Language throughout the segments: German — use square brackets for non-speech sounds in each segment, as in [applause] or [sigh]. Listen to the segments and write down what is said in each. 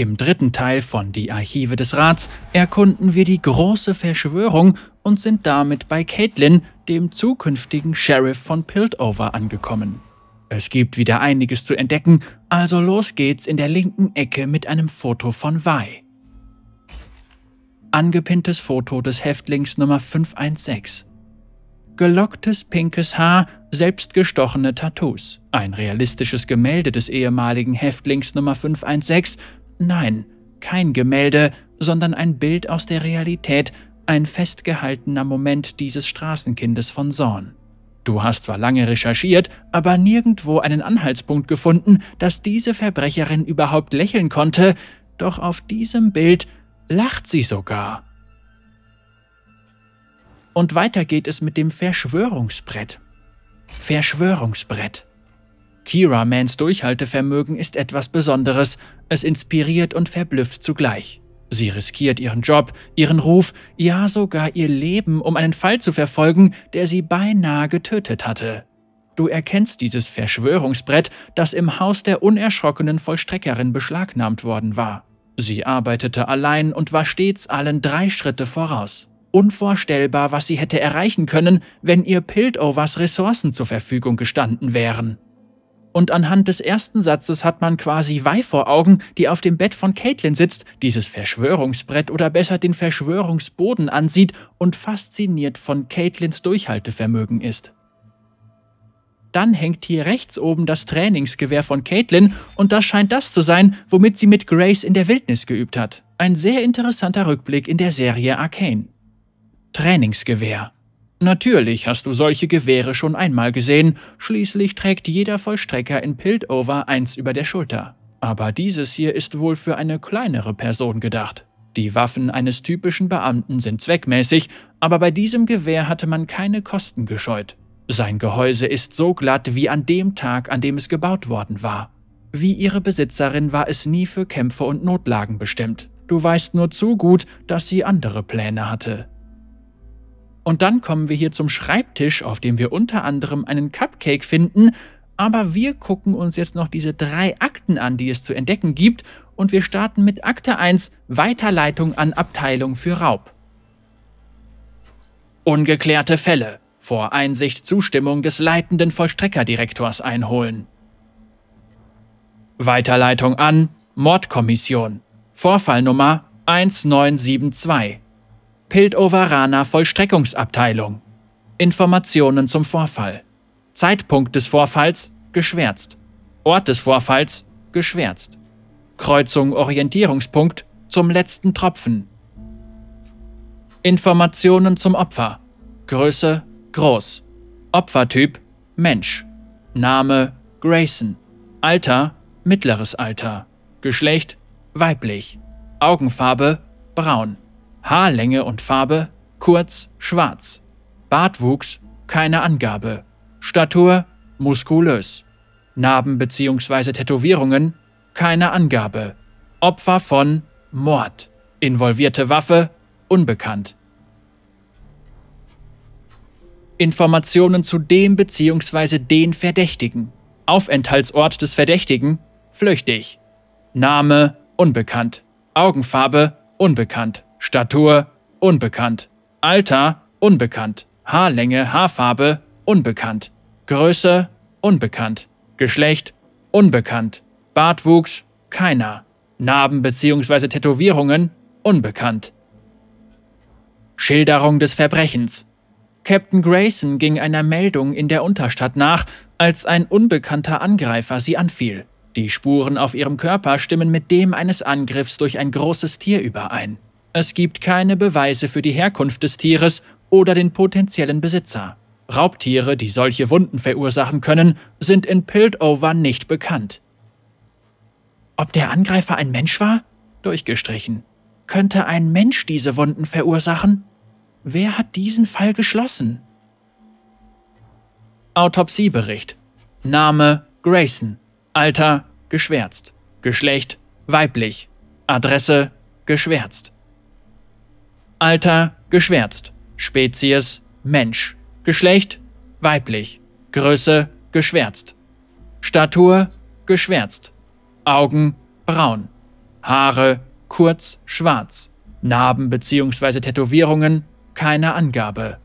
Im dritten Teil von Die Archive des Rats erkunden wir die große Verschwörung und sind damit bei Caitlin, dem zukünftigen Sheriff von Piltover, angekommen. Es gibt wieder einiges zu entdecken, also los geht's in der linken Ecke mit einem Foto von Vi. Angepinntes Foto des Häftlings Nummer 516. Gelocktes pinkes Haar, selbstgestochene Tattoos. Ein realistisches Gemälde des ehemaligen Häftlings Nummer 516 Nein, kein Gemälde, sondern ein Bild aus der Realität, ein festgehaltener Moment dieses Straßenkindes von Zorn. Du hast zwar lange recherchiert, aber nirgendwo einen Anhaltspunkt gefunden, dass diese Verbrecherin überhaupt lächeln konnte, doch auf diesem Bild lacht sie sogar. Und weiter geht es mit dem Verschwörungsbrett. Verschwörungsbrett. Kira Mans Durchhaltevermögen ist etwas Besonderes, es inspiriert und verblüfft zugleich. Sie riskiert ihren Job, ihren Ruf, ja sogar ihr Leben, um einen Fall zu verfolgen, der sie beinahe getötet hatte. Du erkennst dieses Verschwörungsbrett, das im Haus der unerschrockenen Vollstreckerin beschlagnahmt worden war. Sie arbeitete allein und war stets allen drei Schritte voraus. Unvorstellbar, was sie hätte erreichen können, wenn ihr Piltovers Ressourcen zur Verfügung gestanden wären. Und anhand des ersten Satzes hat man quasi Wei vor Augen, die auf dem Bett von Caitlin sitzt, dieses Verschwörungsbrett oder besser den Verschwörungsboden ansieht und fasziniert von Caitlins Durchhaltevermögen ist. Dann hängt hier rechts oben das Trainingsgewehr von Caitlin und das scheint das zu sein, womit sie mit Grace in der Wildnis geübt hat. Ein sehr interessanter Rückblick in der Serie Arcane. Trainingsgewehr. Natürlich hast du solche Gewehre schon einmal gesehen, schließlich trägt jeder Vollstrecker in Piltover eins über der Schulter. Aber dieses hier ist wohl für eine kleinere Person gedacht. Die Waffen eines typischen Beamten sind zweckmäßig, aber bei diesem Gewehr hatte man keine Kosten gescheut. Sein Gehäuse ist so glatt wie an dem Tag, an dem es gebaut worden war. Wie ihre Besitzerin war es nie für Kämpfe und Notlagen bestimmt. Du weißt nur zu gut, dass sie andere Pläne hatte. Und dann kommen wir hier zum Schreibtisch, auf dem wir unter anderem einen Cupcake finden, aber wir gucken uns jetzt noch diese drei Akten an, die es zu entdecken gibt, und wir starten mit Akte 1 Weiterleitung an Abteilung für Raub. Ungeklärte Fälle. Vor Einsicht Zustimmung des leitenden Vollstreckerdirektors einholen. Weiterleitung an Mordkommission. Vorfallnummer 1972. Piltoveraner Vollstreckungsabteilung. Informationen zum Vorfall. Zeitpunkt des Vorfalls geschwärzt. Ort des Vorfalls geschwärzt. Kreuzung Orientierungspunkt zum letzten Tropfen. Informationen zum Opfer. Größe groß. Opfertyp Mensch. Name Grayson. Alter mittleres Alter. Geschlecht weiblich. Augenfarbe braun. Haarlänge und Farbe kurz schwarz. Bartwuchs keine Angabe. Statur muskulös. Narben bzw. Tätowierungen keine Angabe. Opfer von Mord. Involvierte Waffe unbekannt. Informationen zu dem bzw. den Verdächtigen. Aufenthaltsort des Verdächtigen flüchtig. Name unbekannt. Augenfarbe unbekannt. Statur unbekannt. Alter unbekannt. Haarlänge, Haarfarbe unbekannt. Größe unbekannt. Geschlecht unbekannt. Bartwuchs keiner. Narben bzw. Tätowierungen unbekannt. Schilderung des Verbrechens. Captain Grayson ging einer Meldung in der Unterstadt nach, als ein unbekannter Angreifer sie anfiel. Die Spuren auf ihrem Körper stimmen mit dem eines Angriffs durch ein großes Tier überein. Es gibt keine Beweise für die Herkunft des Tieres oder den potenziellen Besitzer. Raubtiere, die solche Wunden verursachen können, sind in Piltover nicht bekannt. Ob der Angreifer ein Mensch war? Durchgestrichen. Könnte ein Mensch diese Wunden verursachen? Wer hat diesen Fall geschlossen? Autopsiebericht. Name Grayson. Alter geschwärzt. Geschlecht weiblich. Adresse geschwärzt. Alter geschwärzt. Spezies Mensch. Geschlecht weiblich. Größe geschwärzt. Statur geschwärzt. Augen braun. Haare kurz schwarz. Narben bzw. Tätowierungen keine Angabe.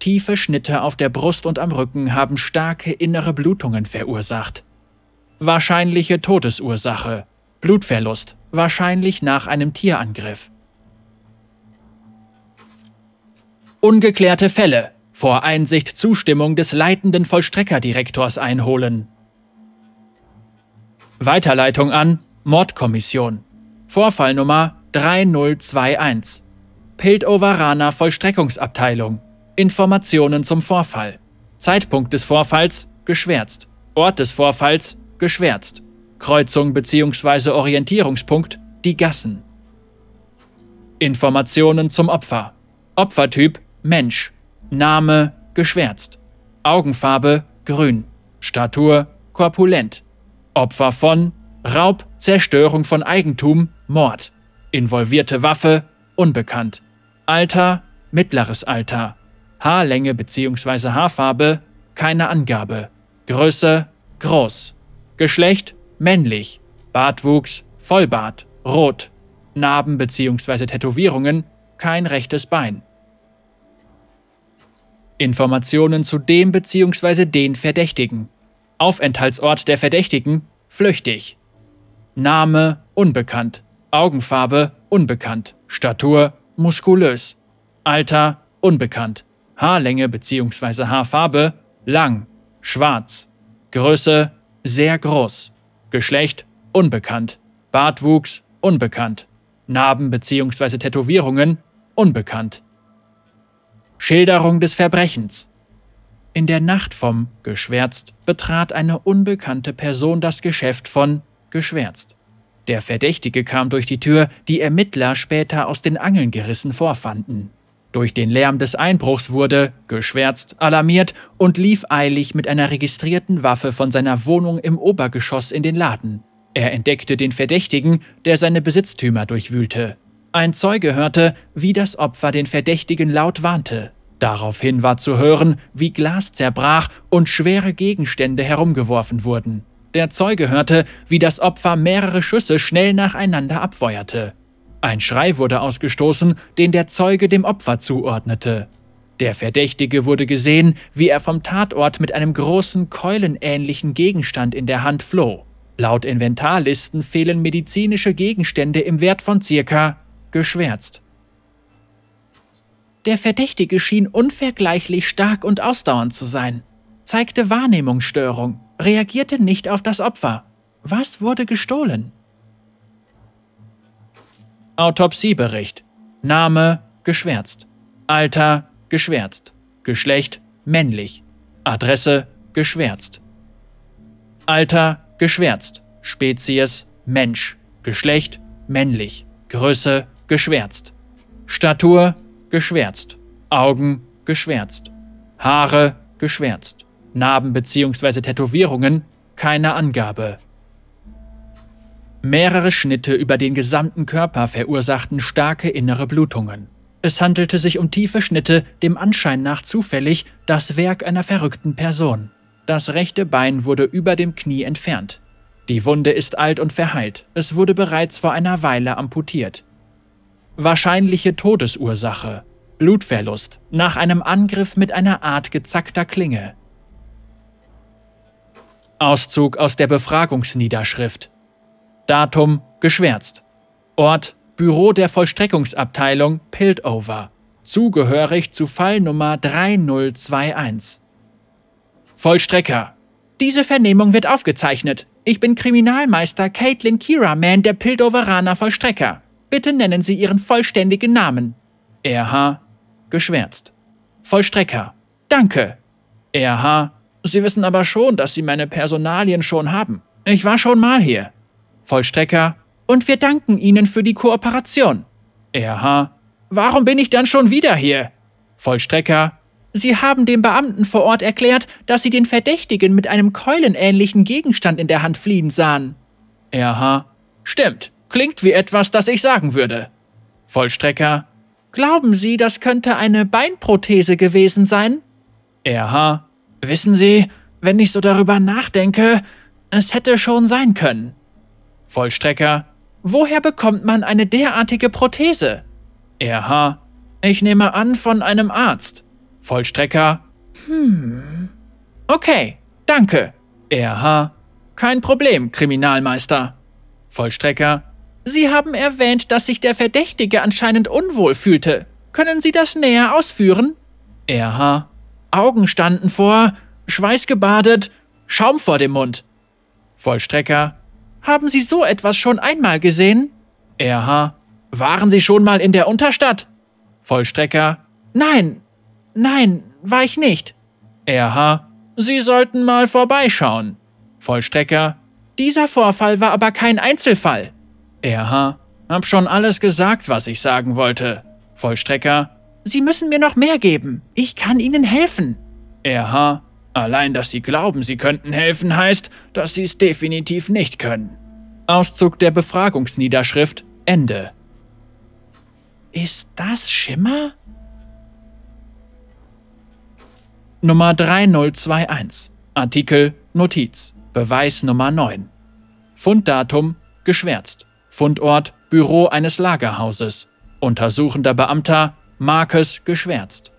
Tiefe Schnitte auf der Brust und am Rücken haben starke innere Blutungen verursacht. Wahrscheinliche Todesursache. Blutverlust, wahrscheinlich nach einem Tierangriff. Ungeklärte Fälle. Vor Einsicht Zustimmung des leitenden Vollstreckerdirektors einholen. Weiterleitung an Mordkommission. Vorfallnummer 3021. Piltoveraner Vollstreckungsabteilung. Informationen zum Vorfall. Zeitpunkt des Vorfalls geschwärzt. Ort des Vorfalls geschwärzt. Kreuzung bzw. Orientierungspunkt die Gassen. Informationen zum Opfer. Opfertyp Mensch. Name geschwärzt. Augenfarbe grün. Statur korpulent. Opfer von Raub, Zerstörung von Eigentum, Mord. Involvierte Waffe unbekannt. Alter mittleres Alter. Haarlänge bzw. Haarfarbe keine Angabe. Größe groß. Geschlecht männlich. Bartwuchs Vollbart rot. Narben bzw. Tätowierungen kein rechtes Bein. Informationen zu dem bzw. den Verdächtigen. Aufenthaltsort der Verdächtigen flüchtig. Name unbekannt. Augenfarbe unbekannt. Statur muskulös. Alter unbekannt. Haarlänge bzw. Haarfarbe lang, schwarz. Größe sehr groß. Geschlecht unbekannt. Bartwuchs unbekannt. Narben bzw. Tätowierungen unbekannt. Schilderung des Verbrechens. In der Nacht vom Geschwärzt betrat eine unbekannte Person das Geschäft von Geschwärzt. Der Verdächtige kam durch die Tür, die Ermittler später aus den Angeln gerissen vorfanden. Durch den Lärm des Einbruchs wurde, geschwärzt, alarmiert und lief eilig mit einer registrierten Waffe von seiner Wohnung im Obergeschoss in den Laden. Er entdeckte den Verdächtigen, der seine Besitztümer durchwühlte. Ein Zeuge hörte, wie das Opfer den Verdächtigen laut warnte. Daraufhin war zu hören, wie Glas zerbrach und schwere Gegenstände herumgeworfen wurden. Der Zeuge hörte, wie das Opfer mehrere Schüsse schnell nacheinander abfeuerte. Ein Schrei wurde ausgestoßen, den der Zeuge dem Opfer zuordnete. Der Verdächtige wurde gesehen, wie er vom Tatort mit einem großen keulenähnlichen Gegenstand in der Hand floh. Laut Inventarlisten fehlen medizinische Gegenstände im Wert von circa geschwärzt. Der Verdächtige schien unvergleichlich stark und ausdauernd zu sein, zeigte Wahrnehmungsstörung, reagierte nicht auf das Opfer. Was wurde gestohlen? Autopsiebericht. Name geschwärzt. Alter geschwärzt. Geschlecht männlich. Adresse geschwärzt. Alter geschwärzt. Spezies Mensch. Geschlecht männlich. Größe geschwärzt. Statur geschwärzt. Augen geschwärzt. Haare geschwärzt. Narben bzw. Tätowierungen keine Angabe. Mehrere Schnitte über den gesamten Körper verursachten starke innere Blutungen. Es handelte sich um tiefe Schnitte, dem Anschein nach zufällig das Werk einer verrückten Person. Das rechte Bein wurde über dem Knie entfernt. Die Wunde ist alt und verheilt, es wurde bereits vor einer Weile amputiert. Wahrscheinliche Todesursache Blutverlust nach einem Angriff mit einer Art gezackter Klinge. Auszug aus der Befragungsniederschrift Datum geschwärzt. Ort Büro der Vollstreckungsabteilung Piltover. Zugehörig zu Fallnummer 3021. Vollstrecker. Diese Vernehmung wird aufgezeichnet. Ich bin Kriminalmeister Caitlin Kiraman der Pildoveraner Vollstrecker. Bitte nennen Sie Ihren vollständigen Namen. RH. Geschwärzt. Vollstrecker. Danke. RH. Sie wissen aber schon, dass Sie meine Personalien schon haben. Ich war schon mal hier. Vollstrecker, und wir danken Ihnen für die Kooperation. RH, warum bin ich dann schon wieder hier? Vollstrecker, Sie haben dem Beamten vor Ort erklärt, dass Sie den Verdächtigen mit einem keulenähnlichen Gegenstand in der Hand fliehen sahen. RH, stimmt, klingt wie etwas, das ich sagen würde. Vollstrecker, glauben Sie, das könnte eine Beinprothese gewesen sein? RH, wissen Sie, wenn ich so darüber nachdenke, es hätte schon sein können. Vollstrecker. Woher bekommt man eine derartige Prothese? RH. Ich nehme an von einem Arzt. Vollstrecker. Hm. Okay, danke. RH. Kein Problem, Kriminalmeister. Vollstrecker. Sie haben erwähnt, dass sich der Verdächtige anscheinend unwohl fühlte. Können Sie das näher ausführen? RH. Augen standen vor, schweißgebadet, Schaum vor dem Mund. Vollstrecker. Haben Sie so etwas schon einmal gesehen? RH. Waren Sie schon mal in der Unterstadt? Vollstrecker. Nein, nein, war ich nicht. RH. Sie sollten mal vorbeischauen. Vollstrecker. Dieser Vorfall war aber kein Einzelfall. RH. Hab schon alles gesagt, was ich sagen wollte. Vollstrecker. Sie müssen mir noch mehr geben. Ich kann Ihnen helfen. RH. Allein, dass Sie glauben, Sie könnten helfen, heißt, dass Sie es definitiv nicht können. Auszug der Befragungsniederschrift Ende. Ist das Schimmer? Nummer 3021. Artikel Notiz. Beweis Nummer 9. Funddatum geschwärzt. Fundort Büro eines Lagerhauses. Untersuchender Beamter Marcus geschwärzt.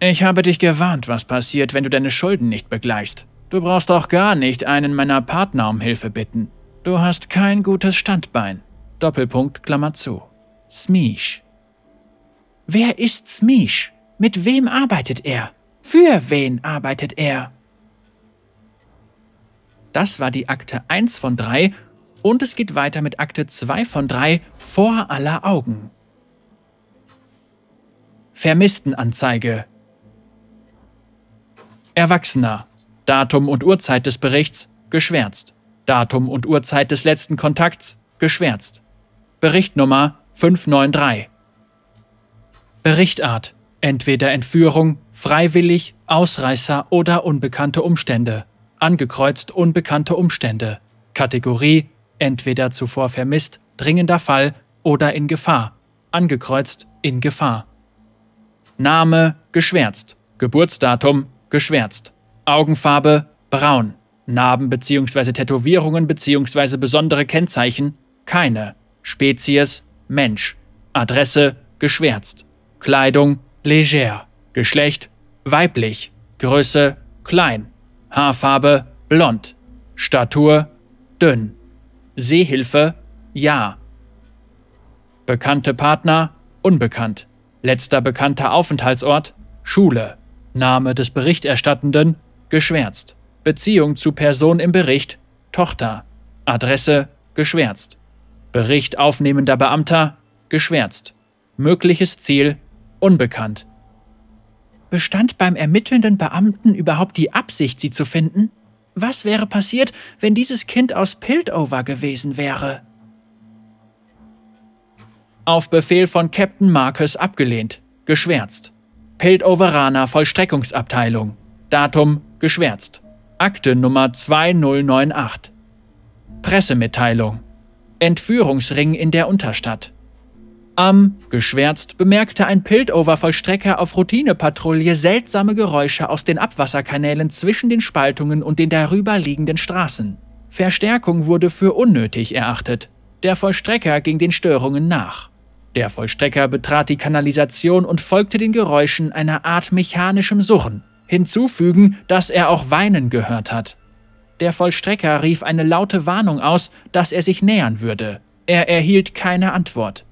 Ich habe dich gewarnt, was passiert, wenn du deine Schulden nicht begleichst. Du brauchst auch gar nicht einen meiner Partner um Hilfe bitten. Du hast kein gutes Standbein. Doppelpunkt, Klammer zu. Smish. Wer ist Smish? Mit wem arbeitet er? Für wen arbeitet er? Das war die Akte 1 von 3 und es geht weiter mit Akte 2 von 3 vor aller Augen. Vermisstenanzeige. Erwachsener. Datum und Uhrzeit des Berichts geschwärzt. Datum und Uhrzeit des letzten Kontakts geschwärzt. Berichtnummer 593. Berichtart. Entweder Entführung, freiwillig, Ausreißer oder unbekannte Umstände. Angekreuzt unbekannte Umstände. Kategorie entweder zuvor vermisst, dringender Fall oder in Gefahr. Angekreuzt in Gefahr. Name geschwärzt. Geburtsdatum geschwärzt. Augenfarbe braun. Narben bzw. Tätowierungen bzw. besondere Kennzeichen keine. Spezies Mensch. Adresse geschwärzt. Kleidung leger. Geschlecht weiblich. Größe klein. Haarfarbe blond. Statur dünn. Sehhilfe ja. Bekannte Partner unbekannt. Letzter bekannter Aufenthaltsort Schule. Name des Berichterstattenden geschwärzt. Beziehung zu Person im Bericht Tochter. Adresse geschwärzt. Bericht aufnehmender Beamter geschwärzt. Mögliches Ziel unbekannt. Bestand beim ermittelnden Beamten überhaupt die Absicht, sie zu finden? Was wäre passiert, wenn dieses Kind aus Piltover gewesen wäre? Auf Befehl von Captain Marcus abgelehnt. Geschwärzt. Piltoveraner Vollstreckungsabteilung. Datum geschwärzt. Akte Nummer 2098. Pressemitteilung. Entführungsring in der Unterstadt. Am, geschwärzt, bemerkte ein Piltover-Vollstrecker auf Routinepatrouille seltsame Geräusche aus den Abwasserkanälen zwischen den Spaltungen und den darüber liegenden Straßen. Verstärkung wurde für unnötig erachtet. Der Vollstrecker ging den Störungen nach. Der Vollstrecker betrat die Kanalisation und folgte den Geräuschen einer Art mechanischem Surren. Hinzufügen, dass er auch Weinen gehört hat. Der Vollstrecker rief eine laute Warnung aus, dass er sich nähern würde. Er erhielt keine Antwort.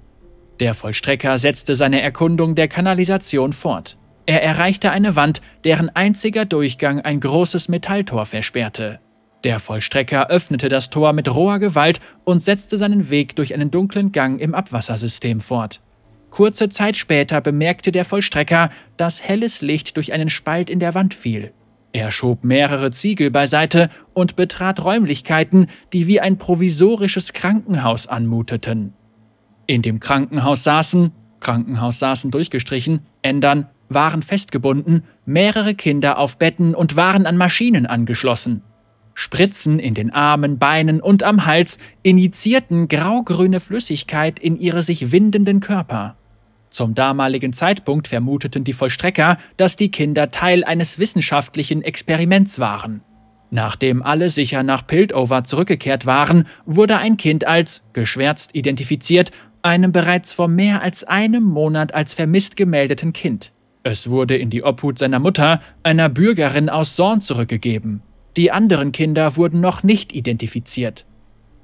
Der Vollstrecker setzte seine Erkundung der Kanalisation fort. Er erreichte eine Wand, deren einziger Durchgang ein großes Metalltor versperrte. Der Vollstrecker öffnete das Tor mit roher Gewalt und setzte seinen Weg durch einen dunklen Gang im Abwassersystem fort. Kurze Zeit später bemerkte der Vollstrecker, dass helles Licht durch einen Spalt in der Wand fiel. Er schob mehrere Ziegel beiseite und betrat Räumlichkeiten, die wie ein provisorisches Krankenhaus anmuteten. In dem Krankenhaus saßen, Krankenhaus saßen durchgestrichen, ändern, waren festgebunden, mehrere Kinder auf Betten und waren an Maschinen angeschlossen. Spritzen in den Armen, Beinen und am Hals injizierten graugrüne Flüssigkeit in ihre sich windenden Körper. Zum damaligen Zeitpunkt vermuteten die Vollstrecker, dass die Kinder Teil eines wissenschaftlichen Experiments waren. Nachdem alle sicher nach Piltover zurückgekehrt waren, wurde ein Kind als geschwärzt identifiziert, einem bereits vor mehr als einem Monat als vermisst gemeldeten Kind. Es wurde in die Obhut seiner Mutter, einer Bürgerin aus Sorn, zurückgegeben. Die anderen Kinder wurden noch nicht identifiziert.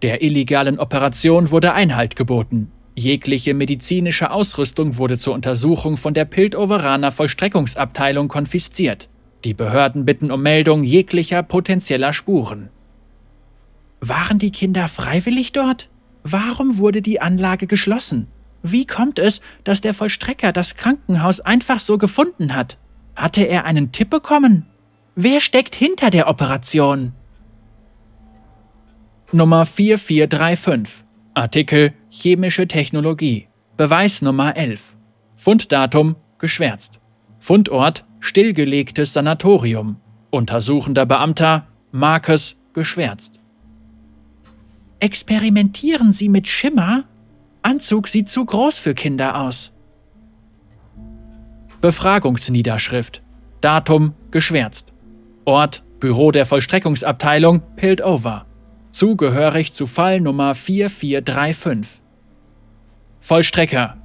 Der illegalen Operation wurde Einhalt geboten. Jegliche medizinische Ausrüstung wurde zur Untersuchung von der Piltoveraner Vollstreckungsabteilung konfisziert. Die Behörden bitten um Meldung jeglicher potenzieller Spuren. Waren die Kinder freiwillig dort? Warum wurde die Anlage geschlossen? Wie kommt es, dass der Vollstrecker das Krankenhaus einfach so gefunden hat? Hatte er einen Tipp bekommen? Wer steckt hinter der Operation? Nummer 4435 Artikel Chemische Technologie Beweis Nummer 11 Funddatum geschwärzt Fundort stillgelegtes Sanatorium Untersuchender Beamter Marcus geschwärzt Experimentieren Sie mit Schimmer? Anzug sieht zu groß für Kinder aus. Befragungsniederschrift. Datum geschwärzt. Ort Büro der Vollstreckungsabteilung Piltover. Zugehörig zu Fall Nummer 4435. Vollstrecker.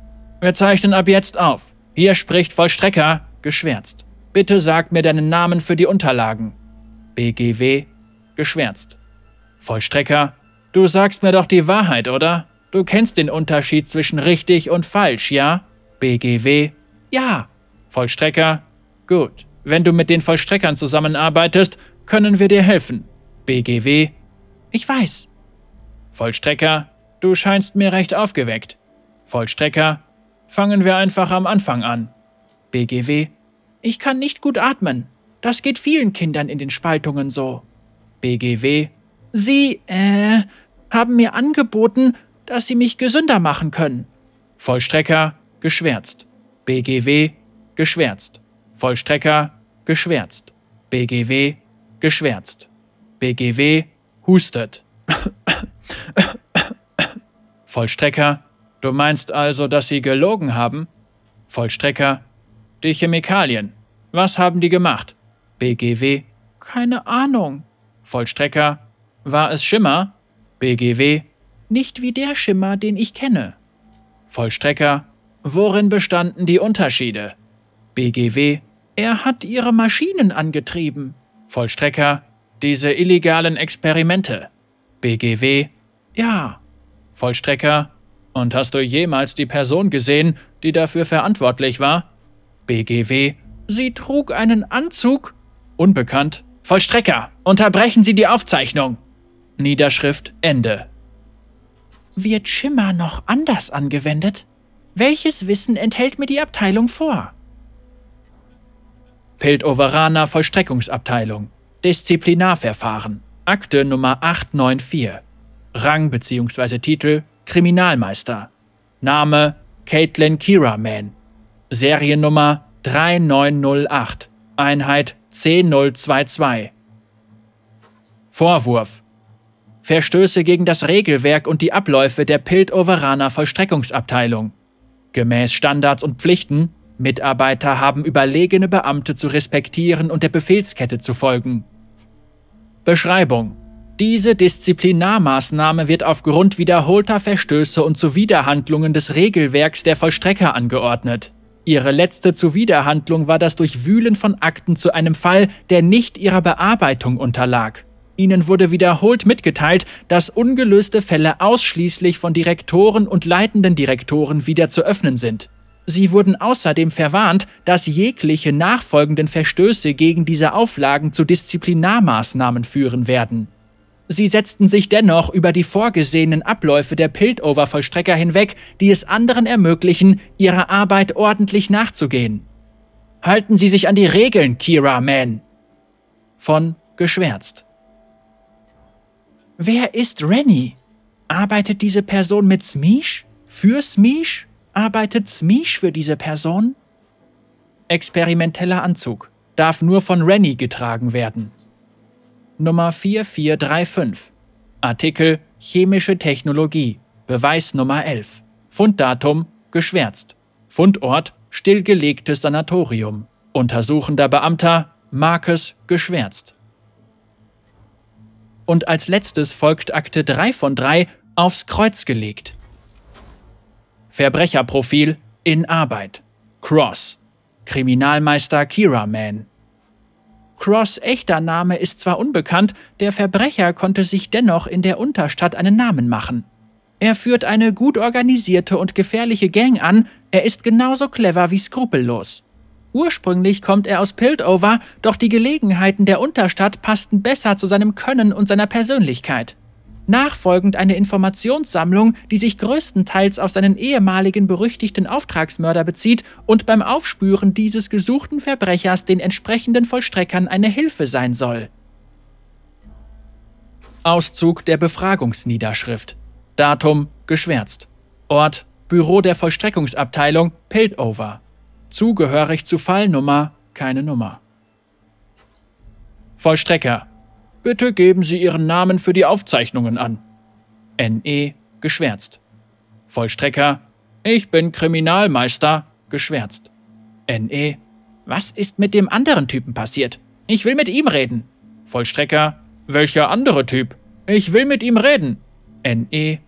Wir zeichnen ab jetzt auf. Hier spricht Vollstrecker, geschwärzt. Bitte sag mir deinen Namen für die Unterlagen. BGW, geschwärzt. Vollstrecker. Du sagst mir doch die Wahrheit, oder? Du kennst den Unterschied zwischen richtig und falsch, ja? BGW? Ja. Vollstrecker? Gut. Wenn du mit den Vollstreckern zusammenarbeitest, können wir dir helfen. BGW? Ich weiß. Vollstrecker? Du scheinst mir recht aufgeweckt. Vollstrecker? Fangen wir einfach am Anfang an. BGW? Ich kann nicht gut atmen. Das geht vielen Kindern in den Spaltungen so. BGW? Sie, äh, haben mir angeboten, dass sie mich gesünder machen können. Vollstrecker geschwärzt. BGW geschwärzt. Vollstrecker geschwärzt. BGW geschwärzt. BGW hustet. Vollstrecker, du meinst also, dass sie gelogen haben? Vollstrecker, die Chemikalien. Was haben die gemacht? BGW, keine Ahnung. Vollstrecker, war es Schimmer? BGW, nicht wie der Schimmer, den ich kenne. Vollstrecker, worin bestanden die Unterschiede? BGW, er hat ihre Maschinen angetrieben. Vollstrecker, diese illegalen Experimente. BGW, ja. Vollstrecker, und hast du jemals die Person gesehen, die dafür verantwortlich war? BGW, sie trug einen Anzug. Unbekannt. Vollstrecker, unterbrechen Sie die Aufzeichnung. Niederschrift Ende. Wird Schimmer noch anders angewendet? Welches Wissen enthält mir die Abteilung vor? Piltoveraner Vollstreckungsabteilung. Disziplinarverfahren. Akte Nummer 894. Rang bzw. Titel Kriminalmeister. Name Caitlin Kiraman. Seriennummer 3908. Einheit 10022. Vorwurf Verstöße gegen das Regelwerk und die Abläufe der Piltoveraner Vollstreckungsabteilung. Gemäß Standards und Pflichten, Mitarbeiter haben überlegene Beamte zu respektieren und der Befehlskette zu folgen. Beschreibung diese Disziplinarmaßnahme wird aufgrund wiederholter Verstöße und Zuwiderhandlungen des Regelwerks der Vollstrecker angeordnet. Ihre letzte Zuwiderhandlung war das Durchwühlen von Akten zu einem Fall, der nicht ihrer Bearbeitung unterlag. Ihnen wurde wiederholt mitgeteilt, dass ungelöste Fälle ausschließlich von Direktoren und leitenden Direktoren wieder zu öffnen sind. Sie wurden außerdem verwarnt, dass jegliche nachfolgenden Verstöße gegen diese Auflagen zu Disziplinarmaßnahmen führen werden. Sie setzten sich dennoch über die vorgesehenen Abläufe der Piltover-Vollstrecker hinweg, die es anderen ermöglichen, ihrer Arbeit ordentlich nachzugehen. Halten Sie sich an die Regeln, Kira Man. Von Geschwärzt. Wer ist Rennie? Arbeitet diese Person mit Smish? Für Smish? Arbeitet Smish für diese Person? Experimenteller Anzug. Darf nur von Rennie getragen werden. Nummer 4435. Artikel Chemische Technologie. Beweis Nummer 11. Funddatum geschwärzt. Fundort stillgelegtes Sanatorium. Untersuchender Beamter Marcus geschwärzt. Und als letztes folgt Akte 3 von 3 aufs Kreuz gelegt. Verbrecherprofil in Arbeit. Cross. Kriminalmeister Kira Man. Cross' echter Name ist zwar unbekannt, der Verbrecher konnte sich dennoch in der Unterstadt einen Namen machen. Er führt eine gut organisierte und gefährliche Gang an, er ist genauso clever wie skrupellos. Ursprünglich kommt er aus Piltover, doch die Gelegenheiten der Unterstadt passten besser zu seinem Können und seiner Persönlichkeit. Nachfolgend eine Informationssammlung, die sich größtenteils auf seinen ehemaligen berüchtigten Auftragsmörder bezieht und beim Aufspüren dieses gesuchten Verbrechers den entsprechenden Vollstreckern eine Hilfe sein soll. Auszug der Befragungsniederschrift. Datum geschwärzt. Ort Büro der Vollstreckungsabteilung Piltover. Zugehörig zu Fallnummer keine Nummer. Vollstrecker. Bitte geben Sie Ihren Namen für die Aufzeichnungen an. NE geschwärzt. Vollstrecker. Ich bin Kriminalmeister geschwärzt. NE. Was ist mit dem anderen Typen passiert? Ich will mit ihm reden. Vollstrecker. Welcher andere Typ? Ich will mit ihm reden. NE.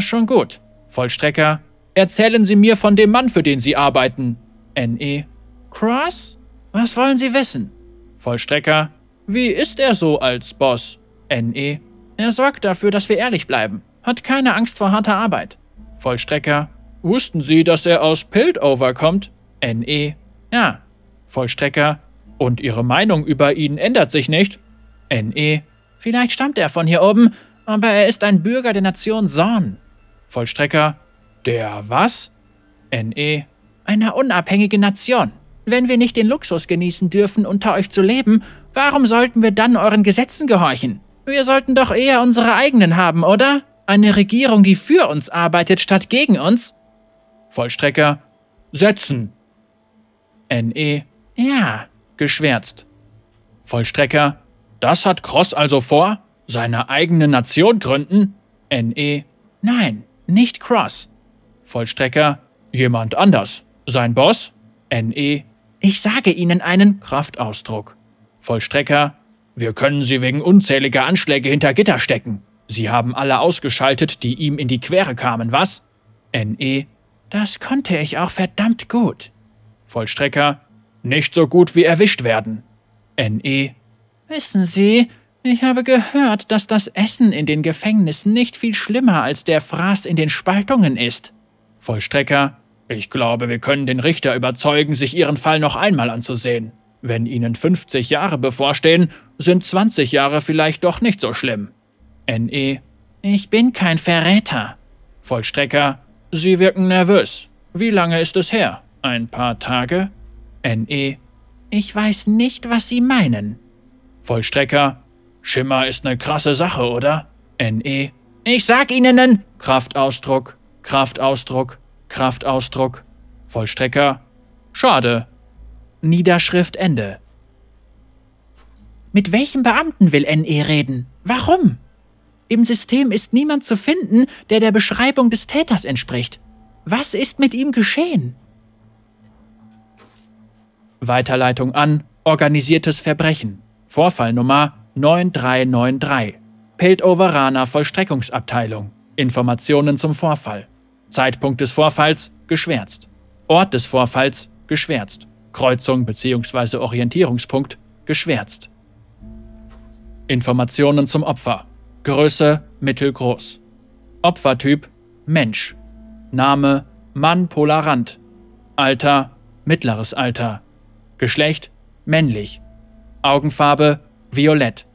Schon gut. Vollstrecker. Erzählen Sie mir von dem Mann, für den Sie arbeiten. NE. Cross? Was wollen Sie wissen? Vollstrecker. Wie ist er so als Boss? NE. Er sorgt dafür, dass wir ehrlich bleiben. Hat keine Angst vor harter Arbeit. Vollstrecker. Wussten Sie, dass er aus Piltover kommt? NE. Ja. Vollstrecker. Und Ihre Meinung über ihn ändert sich nicht? NE. Vielleicht stammt er von hier oben, aber er ist ein Bürger der Nation Zorn. Vollstrecker. Der was? NE einer unabhängigen Nation. Wenn wir nicht den Luxus genießen dürfen, unter euch zu leben, warum sollten wir dann euren Gesetzen gehorchen? Wir sollten doch eher unsere eigenen haben, oder? Eine Regierung, die für uns arbeitet, statt gegen uns? Vollstrecker. Setzen. NE. Ja, geschwärzt. Vollstrecker. Das hat Cross also vor? Seine eigene Nation gründen? NE. Nein, nicht Cross. Vollstrecker. Jemand anders. Sein Boss? NE. Ich sage Ihnen einen Kraftausdruck. Vollstrecker. Wir können Sie wegen unzähliger Anschläge hinter Gitter stecken. Sie haben alle ausgeschaltet, die ihm in die Quere kamen, was? NE. Das konnte ich auch verdammt gut. Vollstrecker. Nicht so gut wie erwischt werden. NE. Wissen Sie, ich habe gehört, dass das Essen in den Gefängnissen nicht viel schlimmer als der Fraß in den Spaltungen ist. Vollstrecker. Ich glaube, wir können den Richter überzeugen, sich Ihren Fall noch einmal anzusehen. Wenn Ihnen 50 Jahre bevorstehen, sind 20 Jahre vielleicht doch nicht so schlimm. NE. Ich bin kein Verräter. Vollstrecker. Sie wirken nervös. Wie lange ist es her? Ein paar Tage? NE. Ich weiß nicht, was Sie meinen. Vollstrecker. Schimmer ist eine krasse Sache, oder? NE. Ich sag Ihnen Kraftausdruck, Kraftausdruck, Kraftausdruck, Vollstrecker, schade. Niederschrift Ende. Mit welchem Beamten will NE reden? Warum? Im System ist niemand zu finden, der der Beschreibung des Täters entspricht. Was ist mit ihm geschehen? Weiterleitung an organisiertes Verbrechen. Vorfallnummer 9393. Piltoveraner Vollstreckungsabteilung. Informationen zum Vorfall. Zeitpunkt des Vorfalls geschwärzt. Ort des Vorfalls geschwärzt. Kreuzung bzw. Orientierungspunkt geschwärzt. Informationen zum Opfer. Größe mittelgroß. Opfertyp Mensch. Name Mann Polarant. Alter mittleres Alter. Geschlecht männlich. Augenfarbe violett.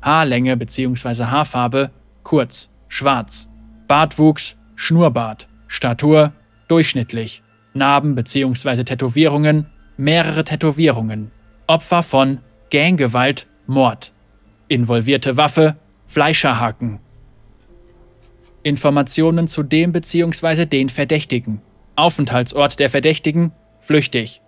Haarlänge bzw. Haarfarbe kurz, schwarz. Bartwuchs Schnurrbart, Statur durchschnittlich, Narben bzw. Tätowierungen, mehrere Tätowierungen, Opfer von Ganggewalt, Mord, involvierte Waffe, Fleischerhaken. Informationen zu dem bzw. den Verdächtigen. Aufenthaltsort der Verdächtigen flüchtig.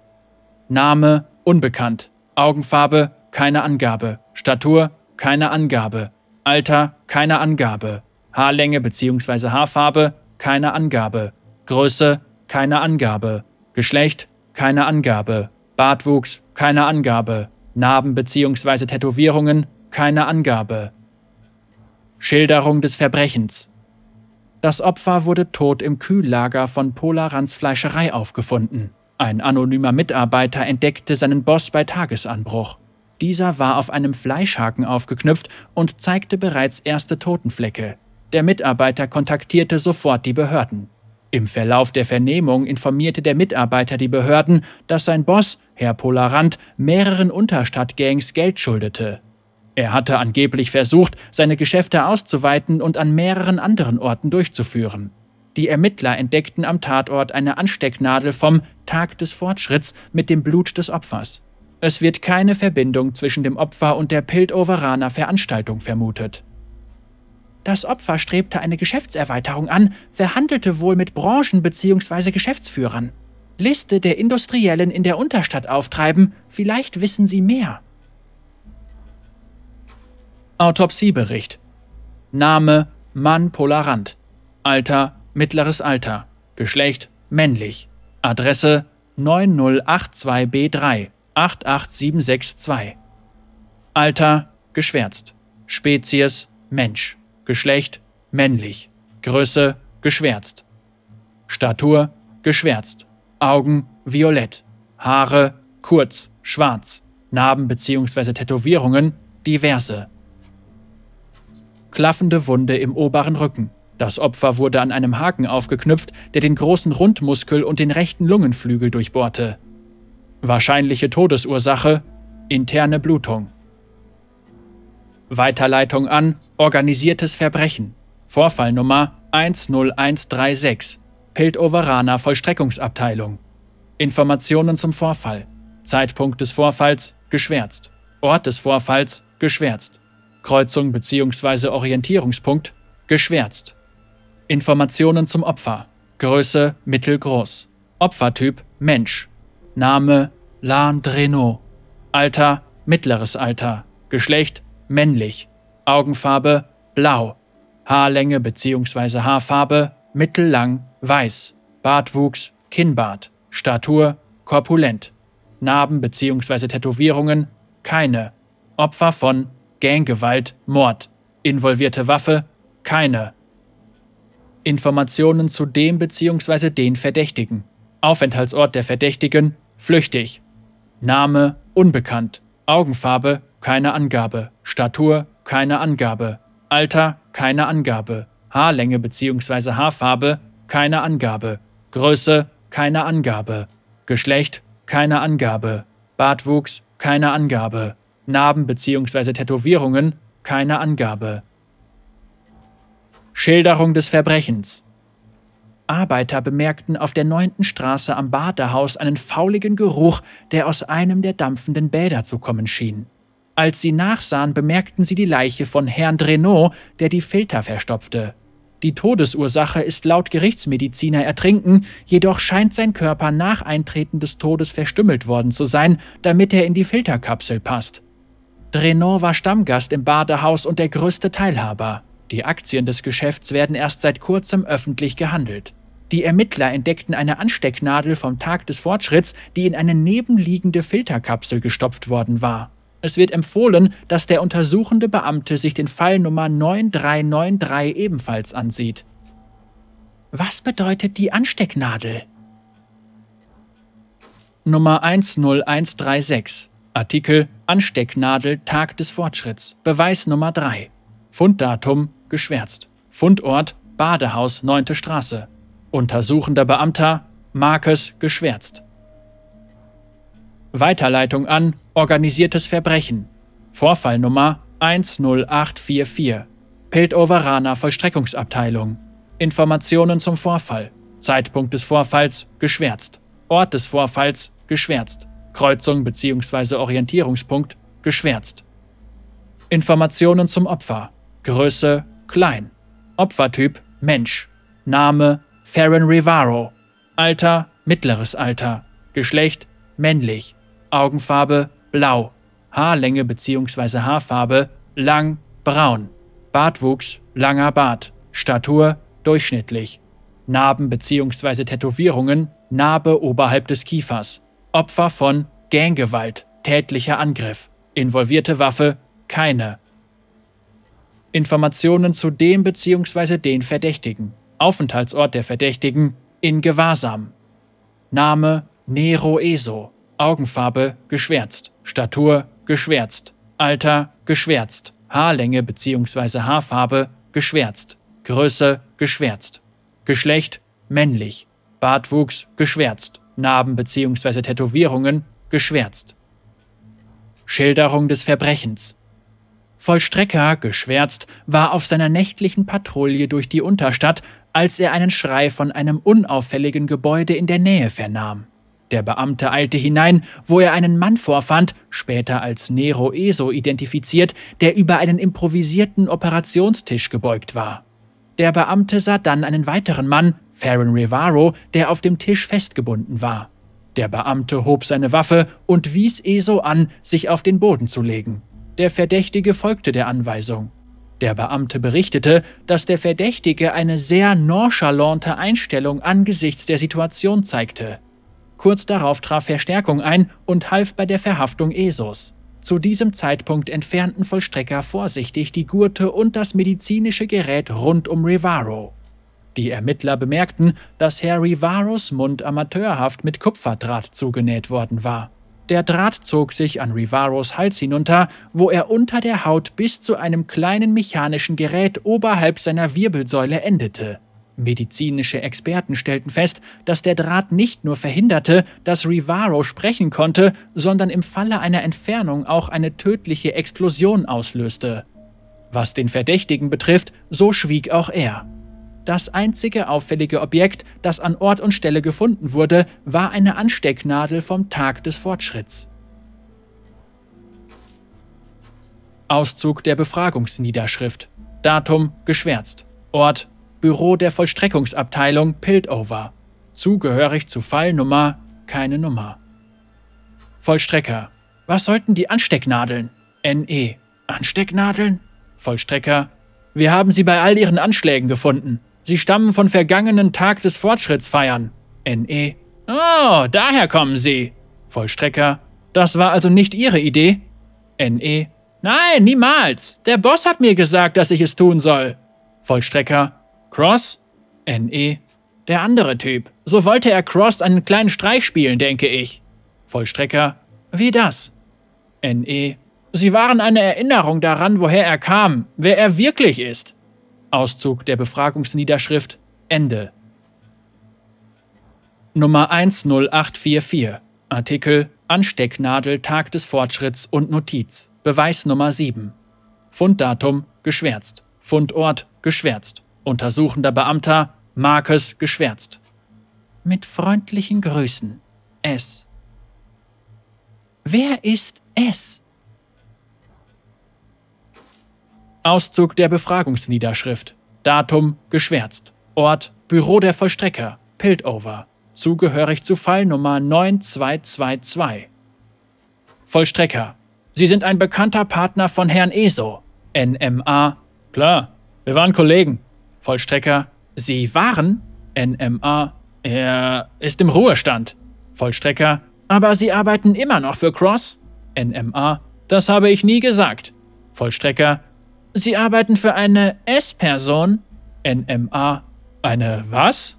Name unbekannt. Augenfarbe keine Angabe. Statur keine Angabe. Alter keine Angabe. Haarlänge bzw. Haarfarbe keine Angabe. Größe keine Angabe. Geschlecht keine Angabe. Bartwuchs keine Angabe. Narben bzw. Tätowierungen keine Angabe. Schilderung des Verbrechens. Das Opfer wurde tot im Kühllager von Polarans Fleischerei aufgefunden. Ein anonymer Mitarbeiter entdeckte seinen Boss bei Tagesanbruch. Dieser war auf einem Fleischhaken aufgeknüpft und zeigte bereits erste Totenflecke. Der Mitarbeiter kontaktierte sofort die Behörden. Im Verlauf der Vernehmung informierte der Mitarbeiter die Behörden, dass sein Boss, Herr Polarant, mehreren Unterstadtgangs Geld schuldete. Er hatte angeblich versucht, seine Geschäfte auszuweiten und an mehreren anderen Orten durchzuführen. Die Ermittler entdeckten am Tatort eine Anstecknadel vom Tag des Fortschritts mit dem Blut des Opfers. Es wird keine Verbindung zwischen dem Opfer und der Piltoveraner Veranstaltung vermutet. Das Opfer strebte eine Geschäftserweiterung an, verhandelte wohl mit Branchen- bzw. Geschäftsführern. Liste der Industriellen in der Unterstadt auftreiben, vielleicht wissen Sie mehr. Autopsiebericht Name Mann Polarant Alter mittleres Alter Geschlecht männlich Adresse 9082B3 88762 Alter geschwärzt Spezies Mensch Geschlecht männlich Größe geschwärzt Statur geschwärzt Augen violett Haare kurz schwarz Narben bzw. Tätowierungen diverse klaffende Wunde im oberen Rücken. Das Opfer wurde an einem Haken aufgeknüpft, der den großen Rundmuskel und den rechten Lungenflügel durchbohrte. Wahrscheinliche Todesursache interne Blutung. Weiterleitung an organisiertes Verbrechen. Vorfallnummer 10136. Piltoveraner Vollstreckungsabteilung. Informationen zum Vorfall. Zeitpunkt des Vorfalls geschwärzt. Ort des Vorfalls geschwärzt. Kreuzung bzw. Orientierungspunkt geschwärzt. Informationen zum Opfer. Größe mittelgroß. Opfertyp Mensch. Name Lan Dreno. Alter mittleres Alter. Geschlecht männlich. Augenfarbe blau. Haarlänge bzw. Haarfarbe mittellang weiß. Bartwuchs Kinnbart. Statur korpulent. Narben bzw. Tätowierungen keine. Opfer von Ganggewalt, Mord. Involvierte Waffe? Keine. Informationen zu dem bzw. den Verdächtigen. Aufenthaltsort der Verdächtigen? Flüchtig. Name? Unbekannt. Augenfarbe? Keine Angabe. Statur? Keine Angabe. Alter? Keine Angabe. Haarlänge bzw. Haarfarbe? Keine Angabe. Größe? Keine Angabe. Geschlecht? Keine Angabe. Bartwuchs? Keine Angabe. Narben bzw. Tätowierungen keine Angabe. Schilderung des Verbrechens. Arbeiter bemerkten auf der 9. Straße am Badehaus einen fauligen Geruch, der aus einem der dampfenden Bäder zu kommen schien. Als sie nachsahen, bemerkten sie die Leiche von Herrn Drenot, der die Filter verstopfte. Die Todesursache ist laut Gerichtsmediziner Ertrinken, jedoch scheint sein Körper nach Eintreten des Todes verstümmelt worden zu sein, damit er in die Filterkapsel passt. Drenot war Stammgast im Badehaus und der größte Teilhaber. Die Aktien des Geschäfts werden erst seit kurzem öffentlich gehandelt. Die Ermittler entdeckten eine Anstecknadel vom Tag des Fortschritts, die in eine nebenliegende Filterkapsel gestopft worden war. Es wird empfohlen, dass der untersuchende Beamte sich den Fall Nummer 9393 ebenfalls ansieht. Was bedeutet die Anstecknadel? Nummer 10136 Artikel Anstecknadel Tag des Fortschritts. Beweis Nummer 3. Funddatum geschwärzt. Fundort Badehaus 9. Straße. Untersuchender Beamter Markes geschwärzt. Weiterleitung an organisiertes Verbrechen. Vorfallnummer 10844. Piltoveraner Vollstreckungsabteilung. Informationen zum Vorfall. Zeitpunkt des Vorfalls geschwärzt. Ort des Vorfalls geschwärzt. Kreuzung bzw. Orientierungspunkt geschwärzt. Informationen zum Opfer. Größe klein. Opfertyp Mensch. Name Farron Rivaro. Alter mittleres Alter. Geschlecht männlich. Augenfarbe blau. Haarlänge bzw. Haarfarbe lang braun. Bartwuchs langer Bart. Statur durchschnittlich. Narben bzw. Tätowierungen Narbe oberhalb des Kiefers. Opfer von Ganggewalt, tätlicher Angriff. Involvierte Waffe keine. Informationen zu dem bzw. den Verdächtigen. Aufenthaltsort der Verdächtigen in Gewahrsam. Name Nero Eso. Augenfarbe geschwärzt. Statur geschwärzt. Alter geschwärzt. Haarlänge bzw. Haarfarbe geschwärzt. Größe geschwärzt. Geschlecht männlich. Bartwuchs geschwärzt. Narben bzw. Tätowierungen geschwärzt. Schilderung des Verbrechens. Vollstrecker, geschwärzt, war auf seiner nächtlichen Patrouille durch die Unterstadt, als er einen Schrei von einem unauffälligen Gebäude in der Nähe vernahm. Der Beamte eilte hinein, wo er einen Mann vorfand, später als Nero Eso identifiziert, der über einen improvisierten Operationstisch gebeugt war. Der Beamte sah dann einen weiteren Mann, Farron Rivaro, der auf dem Tisch festgebunden war. Der Beamte hob seine Waffe und wies Eso an, sich auf den Boden zu legen. Der Verdächtige folgte der Anweisung. Der Beamte berichtete, dass der Verdächtige eine sehr nonchalante Einstellung angesichts der Situation zeigte. Kurz darauf traf Verstärkung ein und half bei der Verhaftung Esos. Zu diesem Zeitpunkt entfernten Vollstrecker vorsichtig die Gurte und das medizinische Gerät rund um Rivaro. Die Ermittler bemerkten, dass Herr Rivaros Mund amateurhaft mit Kupferdraht zugenäht worden war. Der Draht zog sich an Rivaros Hals hinunter, wo er unter der Haut bis zu einem kleinen mechanischen Gerät oberhalb seiner Wirbelsäule endete. Medizinische Experten stellten fest, dass der Draht nicht nur verhinderte, dass Rivaro sprechen konnte, sondern im Falle einer Entfernung auch eine tödliche Explosion auslöste. Was den Verdächtigen betrifft, so schwieg auch er. Das einzige auffällige Objekt, das an Ort und Stelle gefunden wurde, war eine Anstecknadel vom Tag des Fortschritts. Auszug der Befragungsniederschrift. Datum geschwärzt. Ort Büro der Vollstreckungsabteilung Piltover. Zugehörig zu Fallnummer keine Nummer. Vollstrecker. Was sollten die Anstecknadeln? NE. Anstecknadeln? Vollstrecker. Wir haben sie bei all ihren Anschlägen gefunden. Sie stammen von vergangenen Tag des Fortschrittsfeiern. NE. Oh, daher kommen sie. Vollstrecker. Das war also nicht Ihre Idee? NE. Nein, niemals. Der Boss hat mir gesagt, dass ich es tun soll. Vollstrecker. Cross? NE. Der andere Typ. So wollte er Cross einen kleinen Streich spielen, denke ich. Vollstrecker. Wie das? NE. Sie waren eine Erinnerung daran, woher er kam, wer er wirklich ist. Auszug der Befragungsniederschrift Ende. Nummer 10844 Artikel Anstecknadel Tag des Fortschritts und Notiz Beweis Nummer 7 Funddatum geschwärzt Fundort geschwärzt Untersuchender Beamter Marcus geschwärzt Mit freundlichen Grüßen S Wer ist S? Auszug der Befragungsniederschrift. Datum geschwärzt. Ort Büro der Vollstrecker. Piltover. Zugehörig zu Fallnummer 9222. Vollstrecker. Sie sind ein bekannter Partner von Herrn ESO. NMA. Klar, wir waren Kollegen. Vollstrecker. Sie waren? NMA. Er ist im Ruhestand. Vollstrecker. Aber Sie arbeiten immer noch für Cross? NMA. Das habe ich nie gesagt. Vollstrecker. Sie arbeiten für eine S-Person? NMA. Eine was?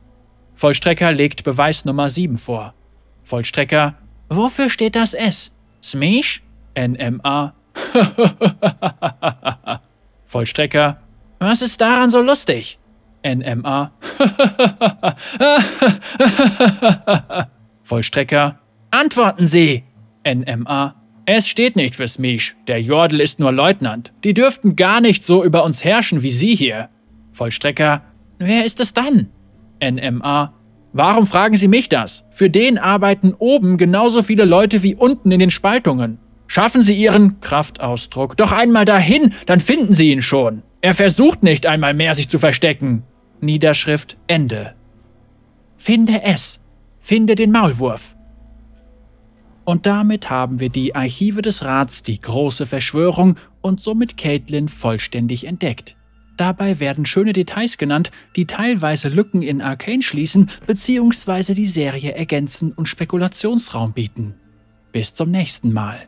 Vollstrecker legt Beweis Nummer 7 vor. Vollstrecker. Wofür steht das S? Smish? NMA. [laughs] Vollstrecker. Was ist daran so lustig? NMA. [laughs] Vollstrecker. Antworten Sie! NMA. Es steht nicht für Smish. Der Jordel ist nur Leutnant. Die dürften gar nicht so über uns herrschen wie Sie hier. Vollstrecker. Wer ist es dann? NMA. Warum fragen Sie mich das? Für den arbeiten oben genauso viele Leute wie unten in den Spaltungen. Schaffen Sie Ihren Kraftausdruck doch einmal dahin, dann finden Sie ihn schon. Er versucht nicht einmal mehr, sich zu verstecken. Niederschrift Ende. Finde es. Finde den Maulwurf. Und damit haben wir die Archive des Rats, die große Verschwörung und somit Caitlin vollständig entdeckt. Dabei werden schöne Details genannt, die teilweise Lücken in Arcane schließen bzw. die Serie ergänzen und Spekulationsraum bieten. Bis zum nächsten Mal.